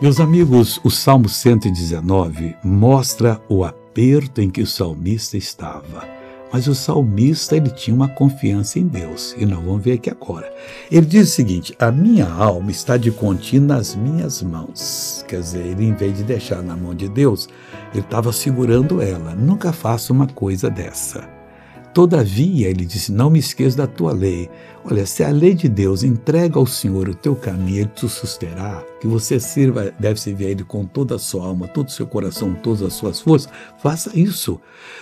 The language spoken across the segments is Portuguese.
Meus amigos, o Salmo 119 mostra o aperto em que o salmista estava. Mas o salmista ele tinha uma confiança em Deus, e nós vamos ver aqui agora. Ele diz o seguinte: A minha alma está de contínuo nas minhas mãos. Quer dizer, ele, em vez de deixar na mão de Deus, ele estava segurando ela. Nunca faça uma coisa dessa. Todavia, ele disse: Não me esqueça da tua lei. Olha, se a lei de Deus entrega ao Senhor o teu caminho, ele te susterá, que você sirva, deve servir a Ele com toda a sua alma, todo o seu coração, todas as suas forças, faça isso.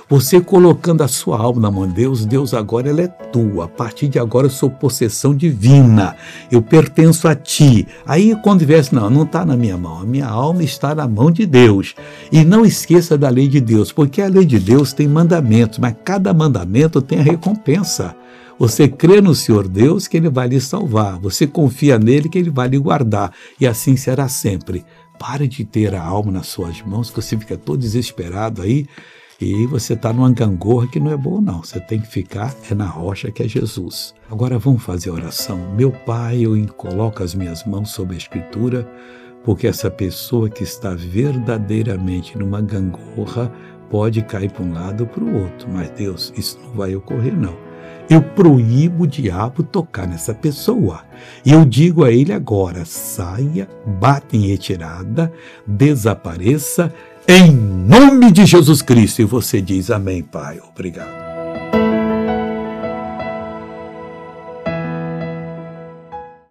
Você colocando a sua alma na mão de Deus, Deus agora ela é tua. A partir de agora eu sou possessão divina, eu pertenço a ti. Aí quando viesse, não, não está na minha mão, a minha alma está na mão de Deus. E não esqueça da lei de Deus, porque a lei de Deus tem mandamentos, mas cada mandamento tem a recompensa. Você crê no Senhor Deus que Ele vai lhe salvar. Você confia nele que Ele vai lhe guardar. E assim será sempre. Pare de ter a alma nas suas mãos, que você fica todo desesperado aí. E você está numa gangorra que não é bom, não. Você tem que ficar é na rocha que é Jesus. Agora vamos fazer a oração. Meu Pai, eu coloco as minhas mãos sobre a Escritura, porque essa pessoa que está verdadeiramente numa gangorra pode cair para um lado ou para o outro. Mas Deus, isso não vai ocorrer, não. Eu proíbo o diabo tocar nessa pessoa. E eu digo a ele agora: saia, bata em retirada, desapareça, em nome de Jesus Cristo. E você diz amém, Pai. Obrigado.